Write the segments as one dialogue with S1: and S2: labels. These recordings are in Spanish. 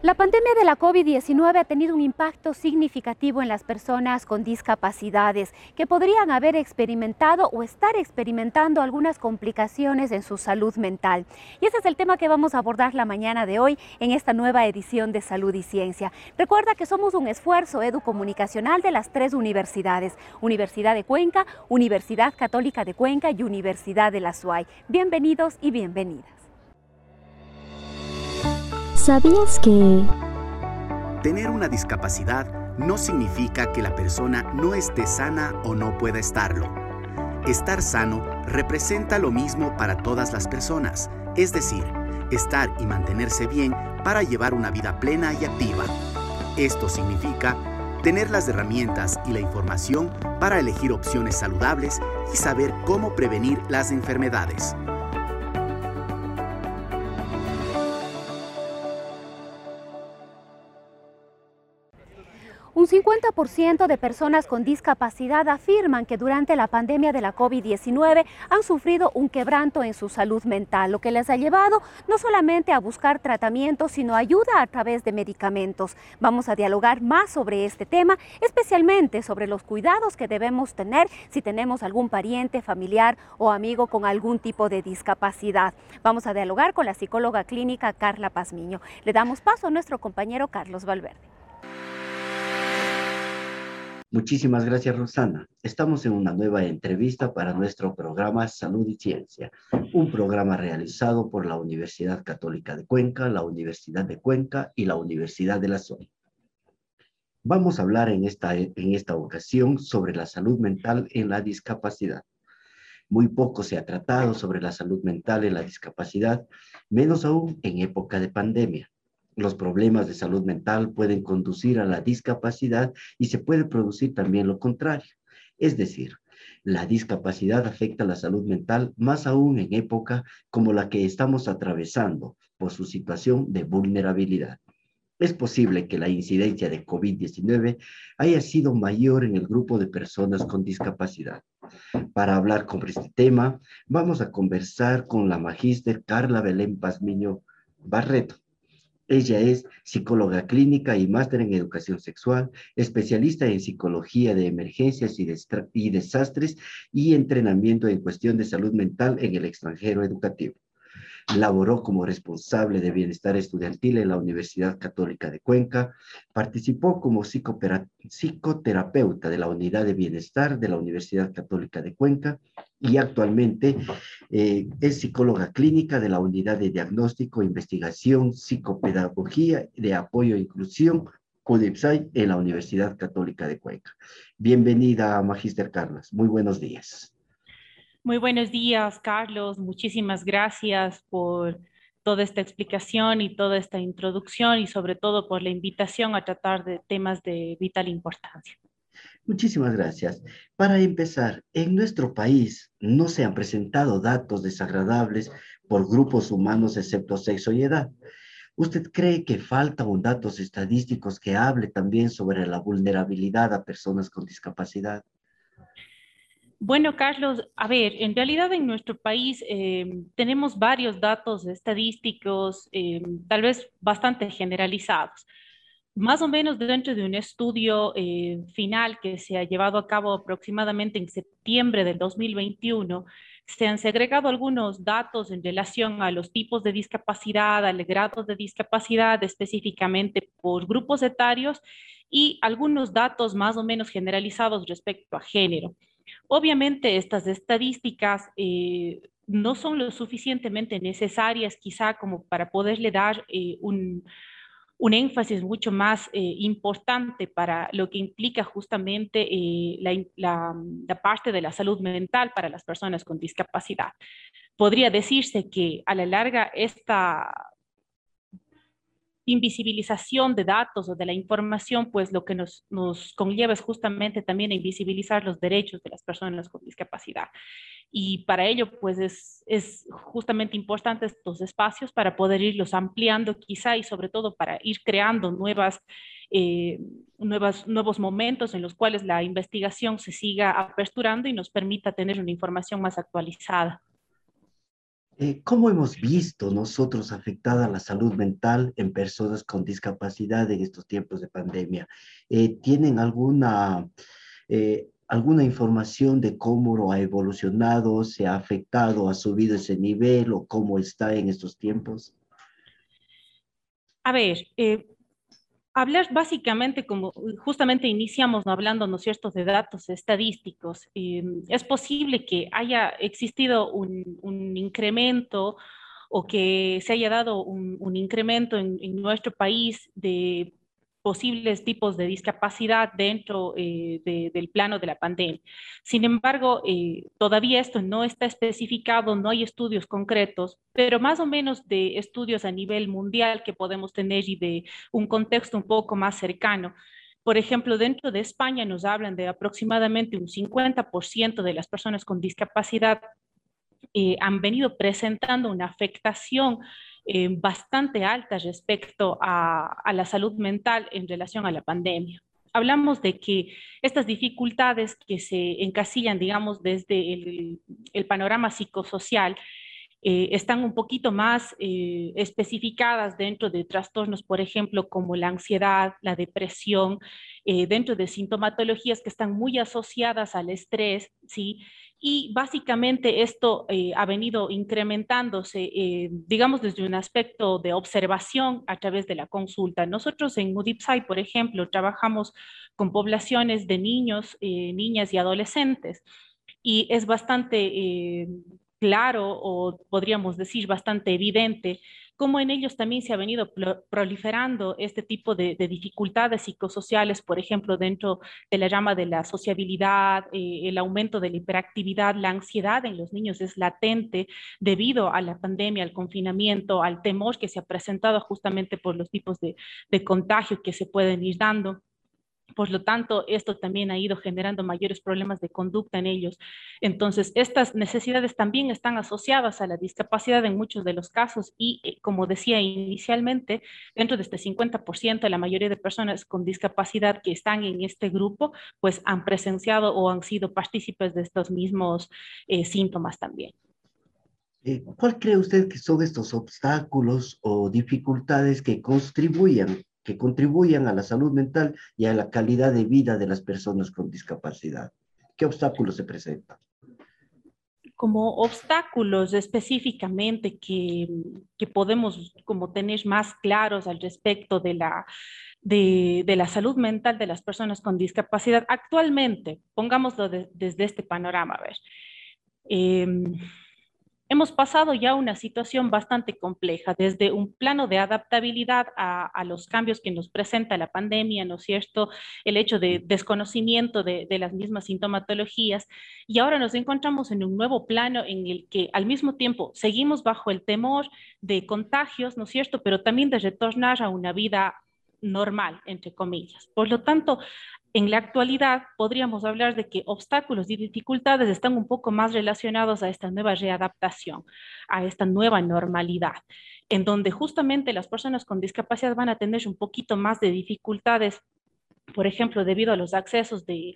S1: La pandemia de la COVID-19 ha tenido un impacto significativo en las personas con discapacidades que podrían haber experimentado o estar experimentando algunas complicaciones en su salud mental. Y ese es el tema que vamos a abordar la mañana de hoy en esta nueva edición de Salud y Ciencia. Recuerda que somos un esfuerzo educomunicacional de las tres universidades, Universidad de Cuenca, Universidad Católica de Cuenca y Universidad de la SUAY. Bienvenidos y bienvenidas.
S2: ¿Sabías que...
S3: Tener una discapacidad no significa que la persona no esté sana o no pueda estarlo. Estar sano representa lo mismo para todas las personas, es decir, estar y mantenerse bien para llevar una vida plena y activa. Esto significa tener las herramientas y la información para elegir opciones saludables y saber cómo prevenir las enfermedades.
S1: 50% de personas con discapacidad afirman que durante la pandemia de la COVID-19 han sufrido un quebranto en su salud mental, lo que les ha llevado no solamente a buscar tratamiento, sino ayuda a través de medicamentos. Vamos a dialogar más sobre este tema, especialmente sobre los cuidados que debemos tener si tenemos algún pariente, familiar o amigo con algún tipo de discapacidad. Vamos a dialogar con la psicóloga clínica Carla Pazmiño. Le damos paso a nuestro compañero Carlos Valverde.
S4: Muchísimas gracias, Rosana. Estamos en una nueva entrevista para nuestro programa Salud y Ciencia, un programa realizado por la Universidad Católica de Cuenca, la Universidad de Cuenca y la Universidad de la Zona. Vamos a hablar en esta, en esta ocasión sobre la salud mental en la discapacidad. Muy poco se ha tratado sobre la salud mental en la discapacidad, menos aún en época de pandemia. Los problemas de salud mental pueden conducir a la discapacidad y se puede producir también lo contrario. Es decir, la discapacidad afecta la salud mental más aún en época como la que estamos atravesando por su situación de vulnerabilidad. Es posible que la incidencia de COVID-19 haya sido mayor en el grupo de personas con discapacidad. Para hablar sobre este tema, vamos a conversar con la magíster Carla Belén Pazmiño Barreto. Ella es psicóloga clínica y máster en educación sexual, especialista en psicología de emergencias y, desastres y entrenamiento en cuestión de salud mental en el extranjero educativo. Laboró como responsable de bienestar estudiantil en la Universidad Católica de Cuenca, participó como psicoterapeuta de la Unidad de Bienestar de la Universidad Católica de Cuenca y actualmente eh, es psicóloga clínica de la Unidad de Diagnóstico, Investigación, Psicopedagogía de Apoyo e Inclusión CUDIPSAI en la Universidad Católica de Cuenca. Bienvenida, Magíster Carlos. Muy buenos días.
S5: Muy buenos días, Carlos. Muchísimas gracias por toda esta explicación y toda esta introducción y sobre todo por la invitación a tratar de temas de vital importancia.
S4: Muchísimas gracias. Para empezar, en nuestro país no se han presentado datos desagradables por grupos humanos excepto sexo y edad. ¿Usted cree que faltan datos estadísticos que hable también sobre la vulnerabilidad a personas con discapacidad?
S5: Bueno, Carlos, a ver, en realidad en nuestro país eh, tenemos varios datos estadísticos, eh, tal vez bastante generalizados. Más o menos dentro de un estudio eh, final que se ha llevado a cabo aproximadamente en septiembre del 2021, se han segregado algunos datos en relación a los tipos de discapacidad, al grado de discapacidad, específicamente por grupos etarios y algunos datos más o menos generalizados respecto a género. Obviamente estas estadísticas eh, no son lo suficientemente necesarias quizá como para poderle dar eh, un, énfasis mucho más eh, importante para lo que implica justamente la, parte de la salud mental para las personas con discapacidad. Podría decirse que a la larga esta invisibilización de datos o de la información, pues lo que nos, conlleva es justamente también invisibilizar los derechos de las personas con discapacidad. Y para ello, pues es, justamente importante estos espacios para poder irlos ampliando quizá y sobre todo para ir creando eh, nuevas, nuevos momentos en los cuales la investigación se siga aperturando y nos permita tener una información más actualizada.
S4: Eh, ¿Cómo hemos visto nosotros afectada la salud mental en personas con discapacidad en estos tiempos de pandemia? Eh, ¿Tienen alguna, eh, alguna información de cómo lo ha evolucionado, se ha afectado, ha subido ese nivel o cómo está en estos tiempos?
S5: A ver, hablar básicamente, como justamente iniciamos hablando, ¿no cierto?, de datos estadísticos, eh, es posible que haya existido un, incremento o que se haya dado un, incremento en, en, nuestro país de posibles tipos de discapacidad dentro eh, del plano de la pandemia. Sin embargo, eh, todavía esto no está especificado, no hay estudios concretos, pero más o menos de estudios a nivel mundial que podemos tener y de un contexto un poco más cercano. Por ejemplo, dentro de España nos hablan de aproximadamente un 50% de las personas con discapacidad eh, han venido presentando una afectación eh, bastante alta respecto a, la salud mental en relación a la pandemia. Hablamos de que estas dificultades que se encasillan, digamos, desde el, panorama psicosocial, eh, están un poquito más eh, especificadas dentro de trastornos, por ejemplo, como la ansiedad, la depresión, dentro de sintomatologías que están muy asociadas al estrés, ¿sí? y básicamente esto eh, ha venido incrementándose, eh, digamos, desde un aspecto de observación a través de la consulta. Nosotros en UDIPSAI, por ejemplo, trabajamos con poblaciones de niños, eh, niñas y adolescentes y es bastante claro o podríamos decir bastante evidente cómo en ellos también se ha venido proliferando este tipo de, dificultades psicosociales, por ejemplo, dentro de la llama de la sociabilidad, eh, el aumento de la hiperactividad, la ansiedad en los niños es latente debido a la pandemia, al confinamiento, al temor que se ha presentado justamente por los tipos de, de contagio que se pueden ir dando. Por lo tanto, esto también ha ido generando mayores problemas de conducta en ellos. Entonces, estas necesidades también están asociadas a la discapacidad en muchos de los casos y, eh, como decía inicialmente, dentro de este 50%, la mayoría de personas con discapacidad que están en este grupo, pues han presenciado o han sido partícipes de estos mismos eh, síntomas también.
S4: Eh, ¿Cuál cree usted que son estos obstáculos o dificultades que contribuyen que contribuyan a la salud mental y a la calidad de vida de las personas con discapacidad. ¿Qué obstáculos se presentan?
S5: Como obstáculos específicamente que, que podemos como tener más claros al respecto de la, de, la salud mental de las personas con discapacidad. Actualmente, pongámoslo desde este panorama, a ver, eh, hemos pasado ya una situación bastante compleja, desde un plano de adaptabilidad a, los cambios que nos presenta la pandemia, ¿no es cierto? El hecho de desconocimiento de, de, las mismas sintomatologías. Y ahora nos encontramos en un nuevo plano en el que al mismo tiempo seguimos bajo el temor de contagios, ¿no es cierto? Pero también de retornar a una vida normal, entre comillas. Por lo tanto, en la actualidad podríamos hablar de que obstáculos y dificultades están un poco más relacionados a esta nueva readaptación, a esta nueva normalidad, en donde justamente las personas con discapacidad van a tener un poquito más de dificultades por ejemplo, debido a los accesos de,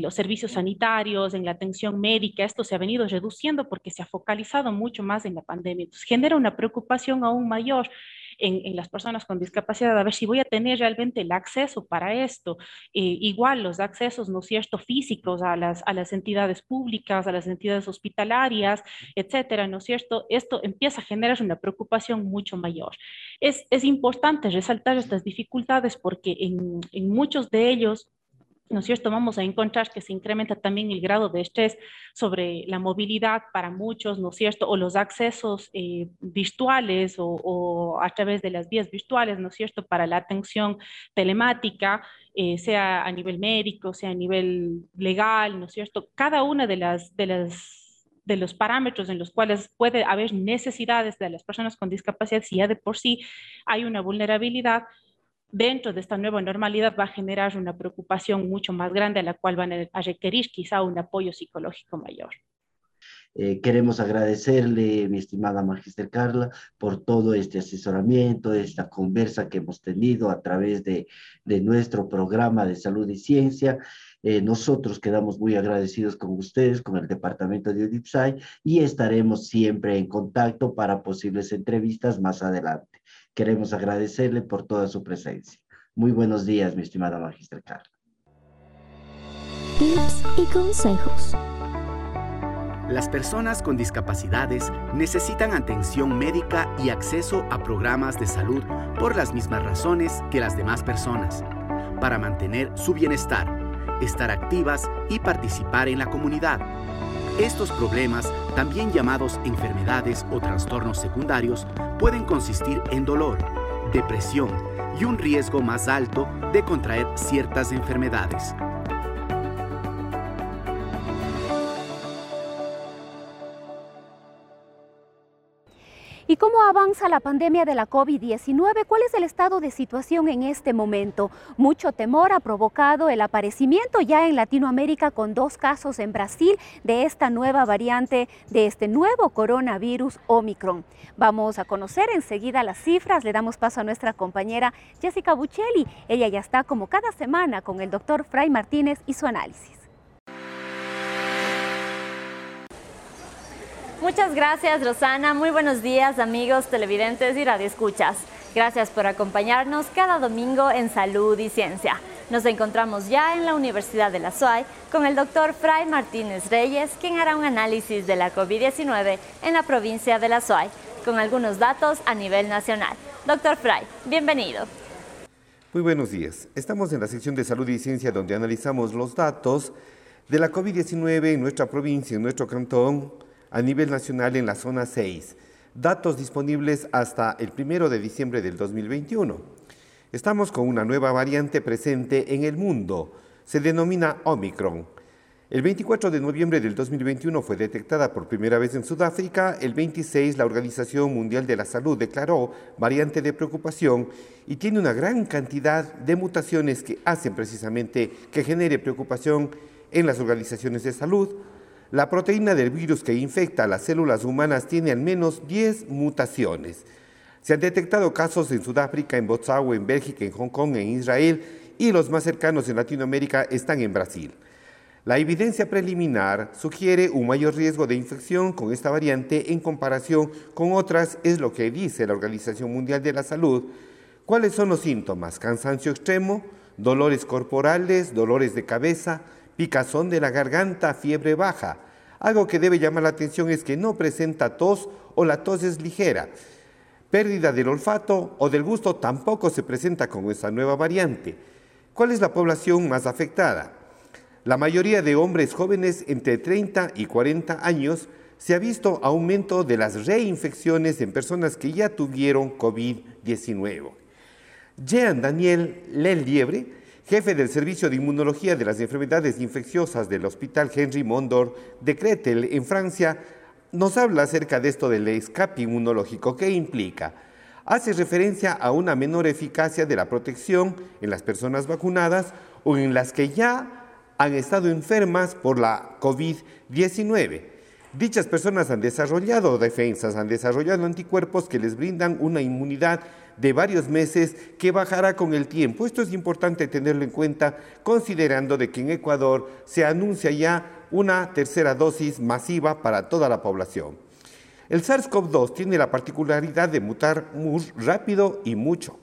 S5: los servicios sanitarios, en la atención médica, esto se ha venido reduciendo porque se ha focalizado mucho más en la pandemia. Entonces, genera una preocupación aún mayor en, las personas con discapacidad, a ver si voy a tener realmente el acceso para esto. Eh, igual los accesos, ¿no cierto?, físicos a las, a las entidades públicas, a las entidades hospitalarias, etcétera, ¿no cierto? Esto empieza a generar una preocupación mucho mayor. Es, es importante resaltar estas dificultades porque en, en muchos de ellos ¿no es cierto? Vamos a encontrar que se incrementa también el grado de estrés sobre la movilidad para muchos, ¿no es cierto? O los accesos eh, virtuales o, a través de las vías virtuales, ¿no es cierto? Para la atención telemática, eh, sea a nivel médico, sea a nivel legal, ¿no es cierto? Cada una de las, de las de los parámetros en los cuales puede haber necesidades de las personas con discapacidad, si ya de por sí hay una vulnerabilidad, dentro de esta nueva normalidad va a generar una preocupación mucho más grande a la cual van a requerir quizá un apoyo psicológico mayor.
S4: Eh, queremos agradecerle, mi estimada Magister Carla, por todo este asesoramiento, esta conversa que hemos tenido a través de, nuestro programa de salud y ciencia. Eh, nosotros quedamos muy agradecidos con ustedes, con el departamento de UDIPSAI y estaremos siempre en contacto para posibles entrevistas más adelante. Queremos agradecerle por toda su presencia. Muy buenos días, mi estimada magistra Carla.
S2: Tips y consejos.
S3: Las personas con discapacidades necesitan atención médica y acceso a programas de salud por las mismas razones que las demás personas, para mantener su bienestar, estar activas y participar en la comunidad. Estos problemas, también llamados enfermedades o trastornos secundarios, pueden consistir en dolor, depresión y un riesgo más alto de contraer ciertas enfermedades.
S1: Cómo avanza la pandemia de la COVID-19? ¿Cuál es el estado de situación en este momento? Mucho temor ha provocado el aparecimiento ya en Latinoamérica con dos casos en Brasil de esta nueva variante de este nuevo coronavirus Omicron. Vamos a conocer enseguida las cifras. Le damos paso a nuestra compañera Jessica Buccelli. Ella ya está como cada semana con el doctor Fray Martínez y su análisis.
S6: Muchas gracias, Rosana. Muy buenos días, amigos televidentes y radioescuchas. Gracias por acompañarnos cada domingo en Salud y Ciencia. Nos encontramos ya en la Universidad de la SUAY con el doctor Fray Martínez Reyes, quien hará un análisis de la COVID-19 en la provincia de la SUAY, con algunos datos a nivel nacional. Doctor Fray, bienvenido.
S7: Muy buenos días. Estamos en la sección de Salud y Ciencia donde analizamos los datos de la COVID-19 en nuestra provincia, en nuestro cantón, a nivel nacional en la zona 6. Datos disponibles hasta el 1 de diciembre del 2021. Estamos con una nueva variante presente en el mundo. Se denomina Omicron. El 24 de noviembre del 2021 fue detectada por primera vez en Sudáfrica. El 26 la Organización Mundial de la Salud declaró variante de preocupación y tiene una gran cantidad de mutaciones que hacen precisamente que genere preocupación en las organizaciones de salud, la proteína del virus que infecta las células humanas tiene al menos 10 mutaciones. Se han detectado casos en Sudáfrica, en Botswana, en Bélgica, en Hong Kong, en Israel y los más cercanos en Latinoamérica están en Brasil. La evidencia preliminar sugiere un mayor riesgo de infección con esta variante en comparación con otras, es lo que dice la Organización Mundial de la Salud. ¿Cuáles son los síntomas? Cansancio extremo, dolores corporales, dolores de cabeza, picazón de la garganta, fiebre baja. Algo que debe llamar la atención es que no presenta tos o la tos es ligera. Pérdida del olfato o del gusto tampoco se presenta con esta nueva variante. ¿Cuál es la población más afectada? La mayoría de hombres jóvenes entre 30 y 40 años se ha visto aumento de las reinfecciones en personas que ya tuvieron COVID-19. Jean Daniel Leliebre jefe del Servicio de Inmunología de las Enfermedades Infecciosas del Hospital Henry Mondor de Cretel, en Francia, nos habla acerca de esto del escape inmunológico. ¿Qué implica? Hace referencia a una menor eficacia de la protección en las personas vacunadas o en las que ya han estado enfermas por la COVID-19. Dichas personas han desarrollado defensas, han desarrollado anticuerpos que les brindan una inmunidad de varios meses que bajará con el tiempo. Esto es importante tenerlo en cuenta considerando de que en Ecuador se anuncia ya una tercera dosis masiva para toda la población. El SARS-CoV-2 tiene la particularidad de mutar muy rápido y mucho.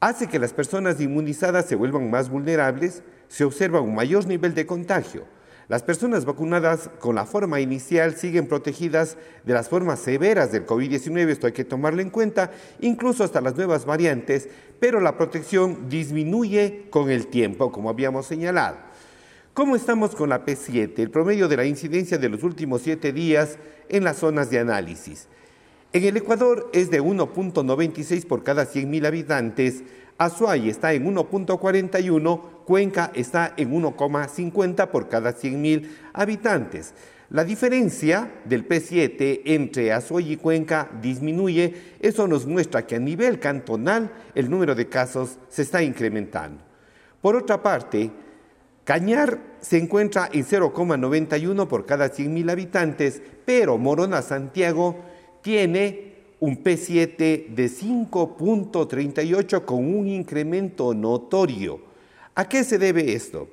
S7: Hace que las personas inmunizadas se vuelvan más vulnerables, se observa un mayor nivel de contagio las personas vacunadas con la forma inicial siguen protegidas de las formas severas del COVID-19, esto hay que tomarlo en cuenta, incluso hasta las nuevas variantes, pero la protección disminuye con el tiempo, como habíamos señalado. ¿Cómo estamos con la P7? El promedio de la incidencia de los últimos siete días en las zonas de análisis. En el Ecuador es de 1.96 por cada 100.000 habitantes, Azuay está en 1.41, Cuenca está en 1,50 por cada 100.000 habitantes. La diferencia del P7 entre Azuay y Cuenca disminuye. Eso nos muestra que a nivel cantonal el número de casos se está incrementando. Por otra parte, Cañar se encuentra en 0,91 por cada 100.000 habitantes, pero Morona Santiago tiene un P7 de 5.38 con un incremento notorio. ¿A qué se debe esto?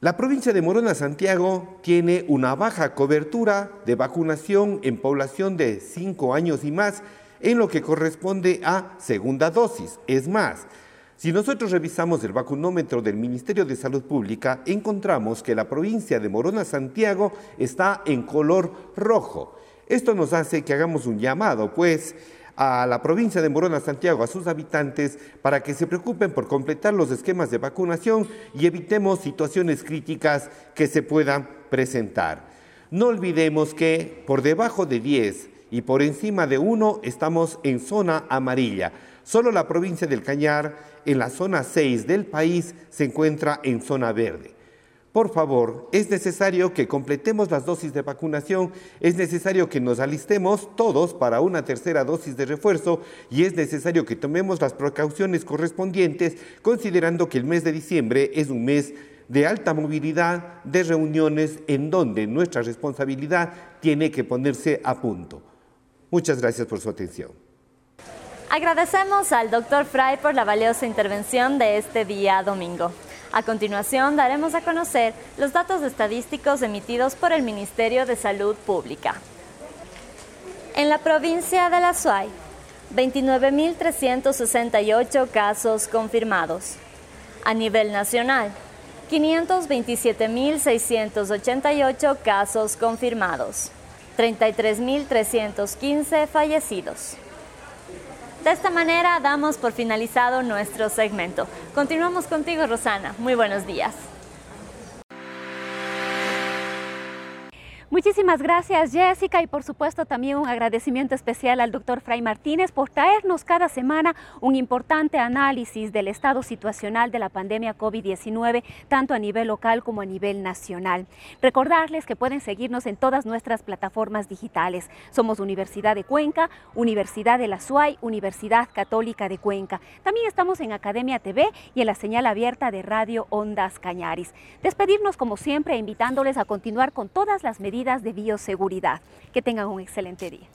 S7: La provincia de Morona Santiago tiene una baja cobertura de vacunación en población de 5 años y más en lo que corresponde a segunda dosis. Es más, si nosotros revisamos el vacunómetro del Ministerio de Salud Pública, encontramos que la provincia de Morona Santiago está en color rojo. Esto nos hace que hagamos un llamado, pues, a la provincia de Morona Santiago, a sus habitantes, para que se preocupen por completar los esquemas de vacunación y evitemos situaciones críticas que se puedan presentar. No olvidemos que por debajo de 10 y por encima de 1 estamos en zona amarilla. Solo la provincia del Cañar, en la zona 6 del país, se encuentra en zona verde. Por favor, es necesario que completemos las dosis de vacunación, es necesario que nos alistemos todos para una tercera dosis de refuerzo y es necesario que tomemos las precauciones correspondientes considerando que el mes de diciembre es un mes de alta movilidad, de reuniones en donde nuestra responsabilidad tiene que ponerse a punto. Muchas gracias por su atención.
S6: Agradecemos al doctor Fry por la valiosa intervención de este día domingo. A continuación daremos a conocer los datos estadísticos emitidos por el Ministerio de Salud Pública. En la provincia de La Suay, 29.368 casos confirmados. A nivel nacional, 527.688 casos confirmados. 33.315 fallecidos. De esta manera damos por finalizado nuestro segmento. Continuamos contigo, Rosana. Muy buenos días.
S1: Muchísimas gracias Jessica y por supuesto también un agradecimiento especial al doctor Fray Martínez por traernos cada semana un importante análisis del estado situacional de la pandemia COVID-19, tanto a nivel local como a nivel nacional. Recordarles que pueden seguirnos en todas nuestras plataformas digitales. Somos Universidad de Cuenca, Universidad de la SUAY, Universidad Católica de Cuenca. También estamos en Academia TV y en la señal abierta de Radio Ondas Cañaris. Despedirnos como siempre invitándoles a continuar con todas las de bioseguridad. Que tengan un excelente día.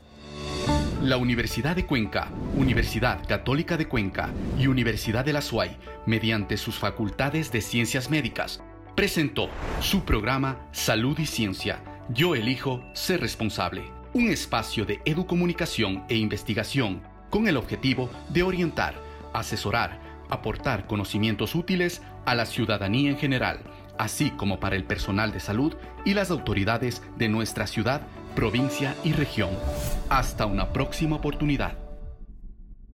S8: La Universidad de Cuenca, Universidad Católica de Cuenca y Universidad de la SUAY, mediante sus facultades de ciencias médicas, presentó su programa Salud y Ciencia. Yo elijo ser responsable. Un espacio de educomunicación e investigación con el objetivo de orientar, asesorar, aportar conocimientos útiles a la ciudadanía en general así como para el personal de salud y las autoridades de nuestra ciudad, provincia y región. Hasta una próxima oportunidad.